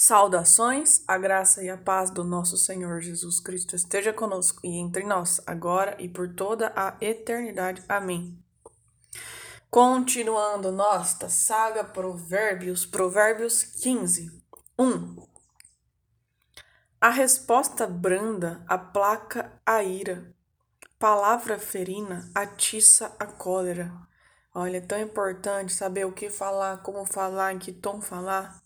Saudações, a graça e a paz do nosso Senhor Jesus Cristo esteja conosco e entre nós, agora e por toda a eternidade. Amém. Continuando nossa saga Provérbios, Provérbios 15. 1. A resposta branda aplaca a ira, palavra ferina atiça a cólera. Olha, é tão importante saber o que falar, como falar, em que tom falar.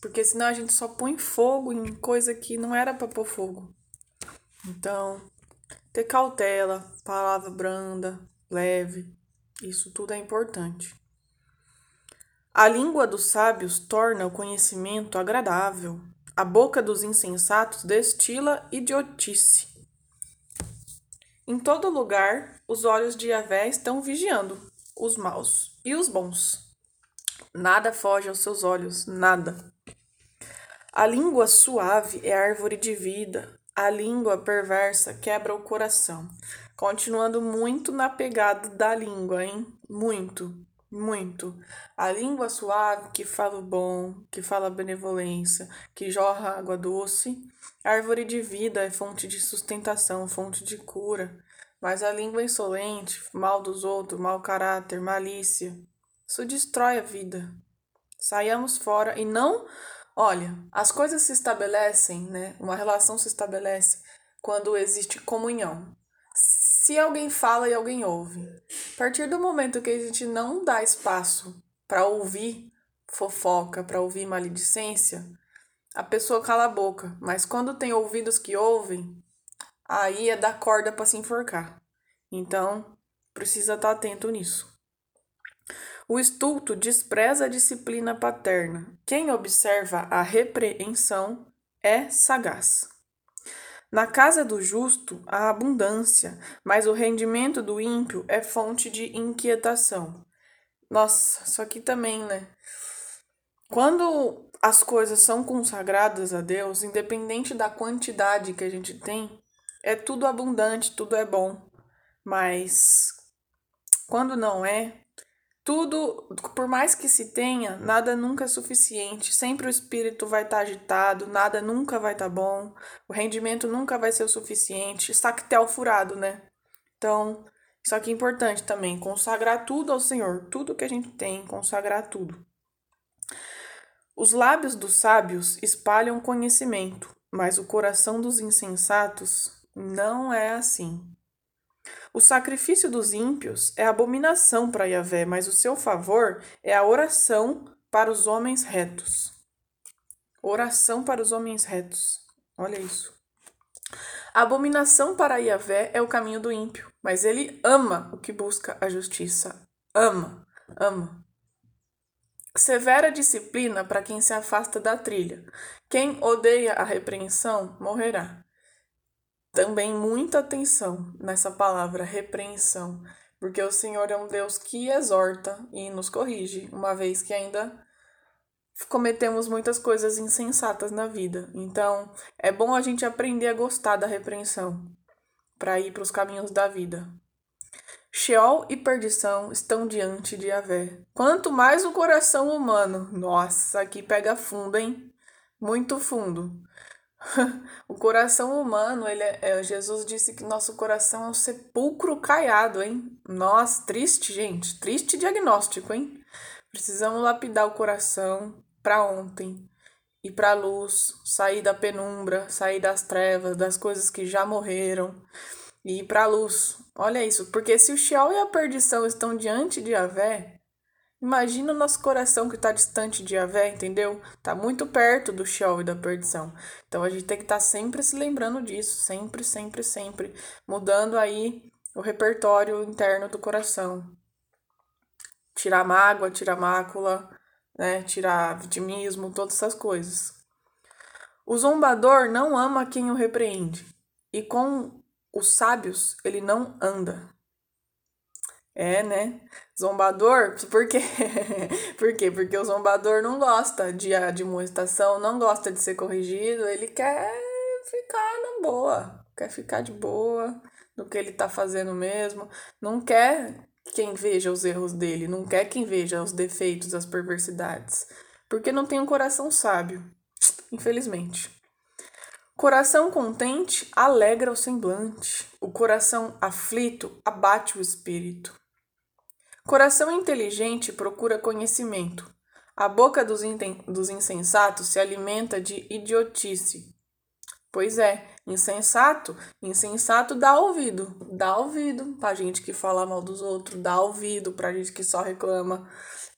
Porque senão a gente só põe fogo em coisa que não era para pôr fogo. Então, ter cautela, palavra branda, leve, isso tudo é importante. A língua dos sábios torna o conhecimento agradável. A boca dos insensatos destila idiotice. Em todo lugar, os olhos de Yahvé estão vigiando os maus e os bons. Nada foge aos seus olhos, nada. A língua suave é árvore de vida, a língua perversa quebra o coração. Continuando muito na pegada da língua, hein? Muito, muito. A língua suave que fala o bom, que fala a benevolência, que jorra água doce. árvore de vida é fonte de sustentação, fonte de cura. Mas a língua insolente, mal dos outros, mau caráter, malícia, isso destrói a vida. Saiamos fora e não Olha, as coisas se estabelecem, né? Uma relação se estabelece quando existe comunhão. Se alguém fala e alguém ouve, a partir do momento que a gente não dá espaço para ouvir fofoca, para ouvir maledicência, a pessoa cala a boca. Mas quando tem ouvidos que ouvem, aí é dar corda para se enforcar. Então, precisa estar tá atento nisso. O estulto despreza a disciplina paterna. Quem observa a repreensão é sagaz. Na casa do justo há abundância, mas o rendimento do ímpio é fonte de inquietação. Nossa, isso aqui também, né? Quando as coisas são consagradas a Deus, independente da quantidade que a gente tem, é tudo abundante, tudo é bom. Mas quando não é, tudo, por mais que se tenha, nada nunca é suficiente. Sempre o espírito vai estar tá agitado, nada nunca vai estar tá bom, o rendimento nunca vai ser o suficiente. Sactel furado, né? Então, isso aqui é importante também, consagrar tudo ao Senhor, tudo que a gente tem, consagrar tudo. Os lábios dos sábios espalham conhecimento, mas o coração dos insensatos não é assim. O sacrifício dos ímpios é abominação para Yahvé, mas o seu favor é a oração para os homens retos. Oração para os homens retos. Olha isso. A abominação para Yahvé é o caminho do ímpio, mas ele ama o que busca a justiça. Ama, ama. Severa disciplina para quem se afasta da trilha. Quem odeia a repreensão morrerá também muita atenção nessa palavra repreensão, porque o Senhor é um Deus que exorta e nos corrige, uma vez que ainda cometemos muitas coisas insensatas na vida. Então, é bom a gente aprender a gostar da repreensão para ir para os caminhos da vida. Sheol e perdição estão diante de Yahvé. Quanto mais o coração humano. Nossa, aqui pega fundo, hein? Muito fundo. o coração humano, ele é, é, Jesus disse que nosso coração é um sepulcro caiado, hein? Nossa, triste, gente, triste diagnóstico, hein? Precisamos lapidar o coração para ontem e para a luz, sair da penumbra, sair das trevas, das coisas que já morreram e ir para a luz. Olha isso, porque se o Sheol e a perdição estão diante de Avé, Imagina o nosso coração que está distante de Yahvé, entendeu? Está muito perto do Sheol e da perdição. Então a gente tem que estar tá sempre se lembrando disso, sempre, sempre, sempre. Mudando aí o repertório interno do coração. Tirar mágoa, tirar mácula, né? tirar vitimismo, todas essas coisas. O zombador não ama quem o repreende, e com os sábios ele não anda. É, né? Zombador, por quê? por quê? Porque o zombador não gosta de admoestação, não gosta de ser corrigido, ele quer ficar na boa, quer ficar de boa no que ele tá fazendo mesmo, não quer quem veja os erros dele, não quer quem veja os defeitos, as perversidades, porque não tem um coração sábio. infelizmente. Coração contente alegra o semblante, o coração aflito abate o espírito. Coração inteligente procura conhecimento, a boca dos, dos insensatos se alimenta de idiotice. Pois é, insensato, insensato dá ouvido, dá ouvido pra gente que fala mal dos outros, dá ouvido pra gente que só reclama.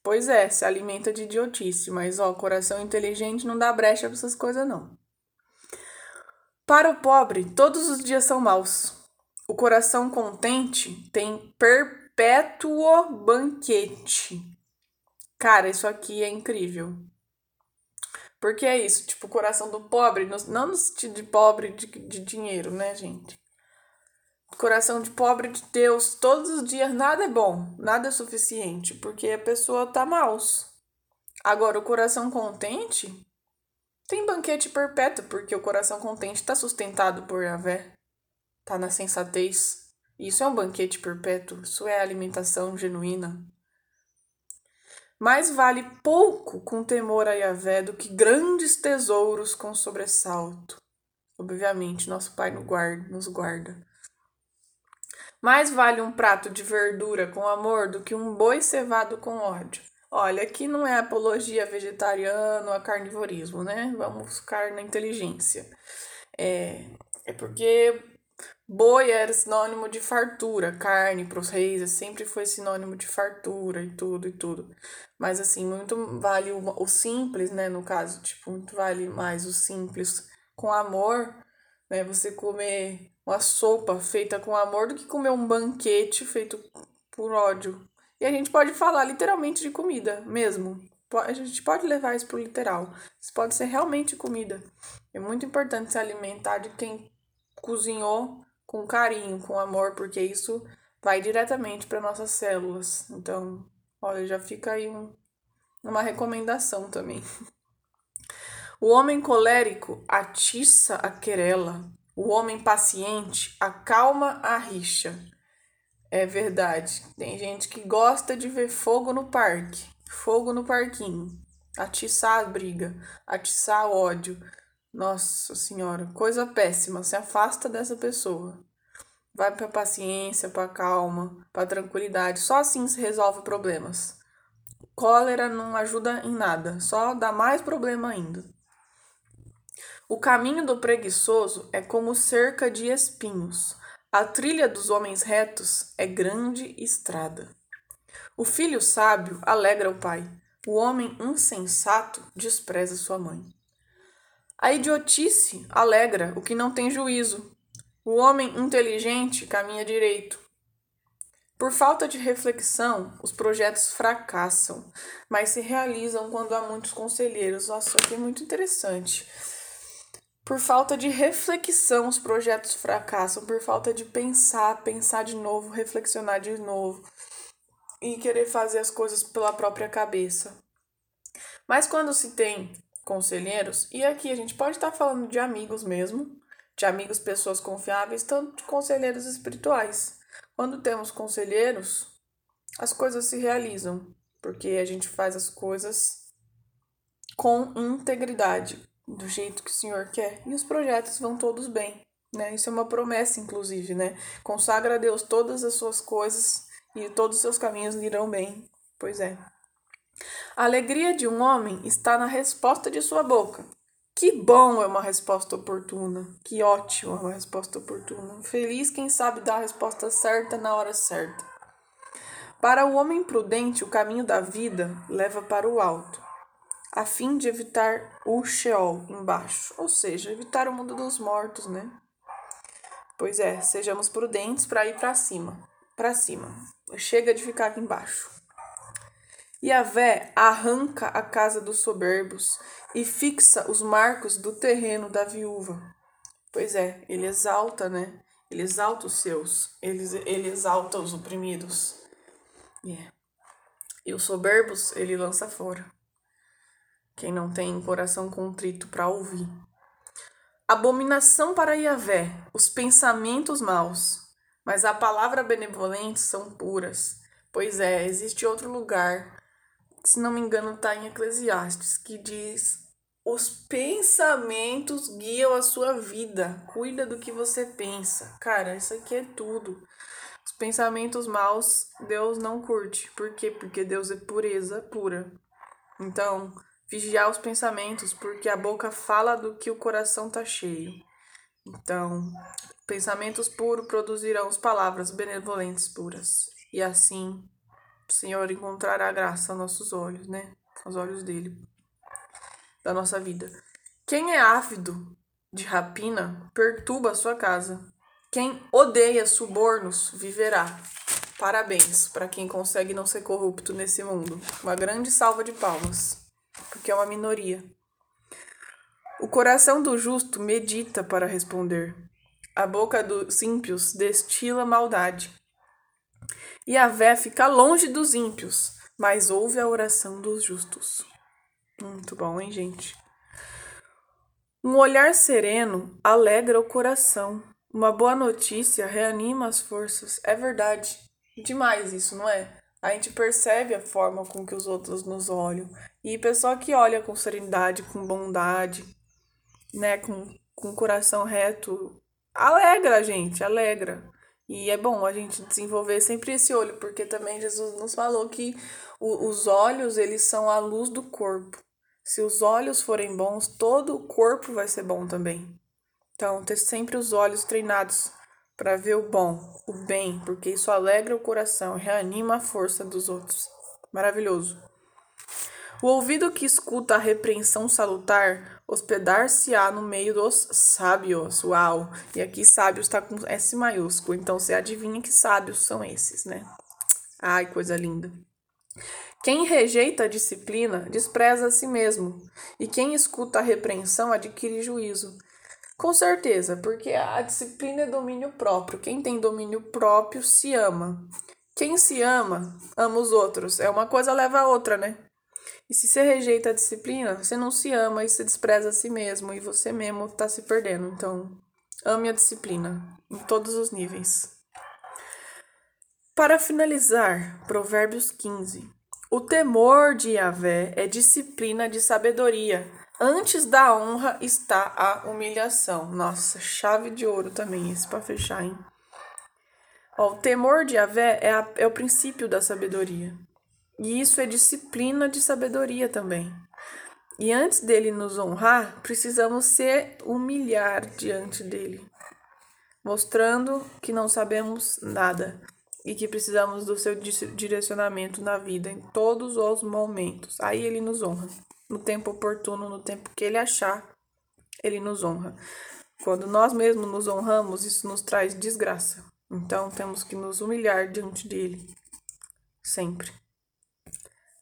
Pois é, se alimenta de idiotice, mas ó, coração inteligente não dá brecha pra essas coisas não. Para o pobre, todos os dias são maus. O coração contente tem perpétuo banquete. Cara, isso aqui é incrível. Porque é isso, tipo, coração do pobre, não no sentido de pobre de, de dinheiro, né, gente? Coração de pobre de Deus, todos os dias nada é bom, nada é suficiente, porque a pessoa tá maus. Agora, o coração contente tem banquete perpétuo, porque o coração contente está sustentado por Yahvé, está na sensatez. Isso é um banquete perpétuo, isso é alimentação genuína. Mais vale pouco com temor a Yahvé do que grandes tesouros com sobressalto. Obviamente, nosso Pai nos guarda. Mais vale um prato de verdura com amor do que um boi cevado com ódio. Olha, aqui não é apologia vegetariano a carnivorismo, né? Vamos ficar na inteligência. É, é porque boi era sinônimo de fartura, carne para os reis sempre foi sinônimo de fartura e tudo e tudo. Mas assim, muito vale o, o simples, né? No caso, tipo, muito vale mais o simples com amor, né? Você comer uma sopa feita com amor do que comer um banquete feito por ódio. E a gente pode falar literalmente de comida mesmo. A gente pode levar isso pro literal. Isso pode ser realmente comida. É muito importante se alimentar de quem cozinhou com carinho, com amor, porque isso vai diretamente para nossas células. Então, olha, já fica aí um, uma recomendação também. O homem colérico atiça a querela, o homem paciente acalma a rixa. É verdade. Tem gente que gosta de ver fogo no parque, fogo no parquinho, atiçar a briga, atiçar o ódio. Nossa senhora, coisa péssima. Se afasta dessa pessoa. Vai para paciência, para calma, para tranquilidade. Só assim se resolve problemas. Cólera não ajuda em nada, só dá mais problema ainda. O caminho do preguiçoso é como cerca de espinhos a trilha dos homens retos é grande estrada. O filho sábio alegra o pai, o homem insensato despreza sua mãe. A idiotice alegra o que não tem juízo. O homem inteligente caminha direito. Por falta de reflexão, os projetos fracassam, mas se realizam quando há muitos conselheiros. Nossa, isso aqui é muito interessante. Por falta de reflexão, os projetos fracassam. Por falta de pensar, pensar de novo, reflexionar de novo e querer fazer as coisas pela própria cabeça. Mas quando se tem conselheiros, e aqui a gente pode estar falando de amigos mesmo, de amigos, pessoas confiáveis, tanto de conselheiros espirituais. Quando temos conselheiros, as coisas se realizam, porque a gente faz as coisas com integridade, do jeito que o Senhor quer e os projetos vão todos bem, né? Isso é uma promessa, inclusive, né? Consagra a Deus todas as suas coisas e todos os seus caminhos irão bem. Pois é. A alegria de um homem está na resposta de sua boca. Que bom é uma resposta oportuna. Que ótimo é uma resposta oportuna. Feliz quem sabe dar a resposta certa na hora certa. Para o homem prudente, o caminho da vida leva para o alto a fim de evitar o Sheol embaixo, ou seja, evitar o mundo dos mortos, né? Pois é, sejamos prudentes para ir para cima, para cima. Chega de ficar aqui embaixo. E a Vé arranca a casa dos soberbos e fixa os marcos do terreno da viúva. Pois é, ele exalta, né? Ele exalta os seus, ele, ele exalta os oprimidos. Yeah. E os soberbos ele lança fora quem não tem coração contrito para ouvir. Abominação para Yahvé, os pensamentos maus, mas a palavra benevolente são puras. Pois é, existe outro lugar, se não me engano está em Eclesiastes, que diz os pensamentos guiam a sua vida. Cuida do que você pensa. Cara, isso aqui é tudo. Os pensamentos maus, Deus não curte. Por quê? Porque Deus é pureza pura. Então, vigiar os pensamentos, porque a boca fala do que o coração tá cheio. Então, pensamentos puros produzirão as palavras benevolentes puras. E assim, Senhor encontrará graça aos nossos olhos, né? Aos olhos dele da nossa vida. Quem é ávido de rapina perturba a sua casa. Quem odeia subornos viverá. Parabéns para quem consegue não ser corrupto nesse mundo. Uma grande salva de palmas, porque é uma minoria. O coração do justo medita para responder. A boca dos ímpios destila maldade. E a vé fica longe dos ímpios, mas ouve a oração dos justos. Muito bom, hein, gente? Um olhar sereno alegra o coração. Uma boa notícia reanima as forças. É verdade. Demais isso, não é? A gente percebe a forma com que os outros nos olham. E pessoa que olha com serenidade, com bondade, né, com, com coração reto, alegra a gente, alegra. E é bom a gente desenvolver sempre esse olho, porque também Jesus nos falou que o, os olhos, eles são a luz do corpo. Se os olhos forem bons, todo o corpo vai ser bom também. Então, ter sempre os olhos treinados para ver o bom, o bem, porque isso alegra o coração, reanima a força dos outros. Maravilhoso. O ouvido que escuta a repreensão salutar, hospedar-se-á no meio dos sábios. Uau! E aqui sábios está com S maiúsculo, então você adivinha que sábios são esses, né? Ai, coisa linda. Quem rejeita a disciplina despreza a si mesmo, e quem escuta a repreensão adquire juízo. Com certeza, porque a disciplina é domínio próprio. Quem tem domínio próprio se ama. Quem se ama, ama os outros. É uma coisa leva a outra, né? E se você rejeita a disciplina, você não se ama e se despreza a si mesmo, e você mesmo está se perdendo. Então, ame a disciplina em todos os níveis. Para finalizar, Provérbios 15. O temor de Yahvé é disciplina de sabedoria. Antes da honra está a humilhação. Nossa, chave de ouro também, esse para fechar, hein? Ó, o temor de Yahvé é, a, é o princípio da sabedoria. E isso é disciplina de sabedoria também. E antes dele nos honrar, precisamos se humilhar diante dele, mostrando que não sabemos nada e que precisamos do seu direcionamento na vida em todos os momentos. Aí ele nos honra. No tempo oportuno, no tempo que ele achar, ele nos honra. Quando nós mesmos nos honramos, isso nos traz desgraça. Então temos que nos humilhar diante dele. Sempre.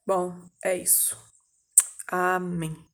Bom, é isso. Amém.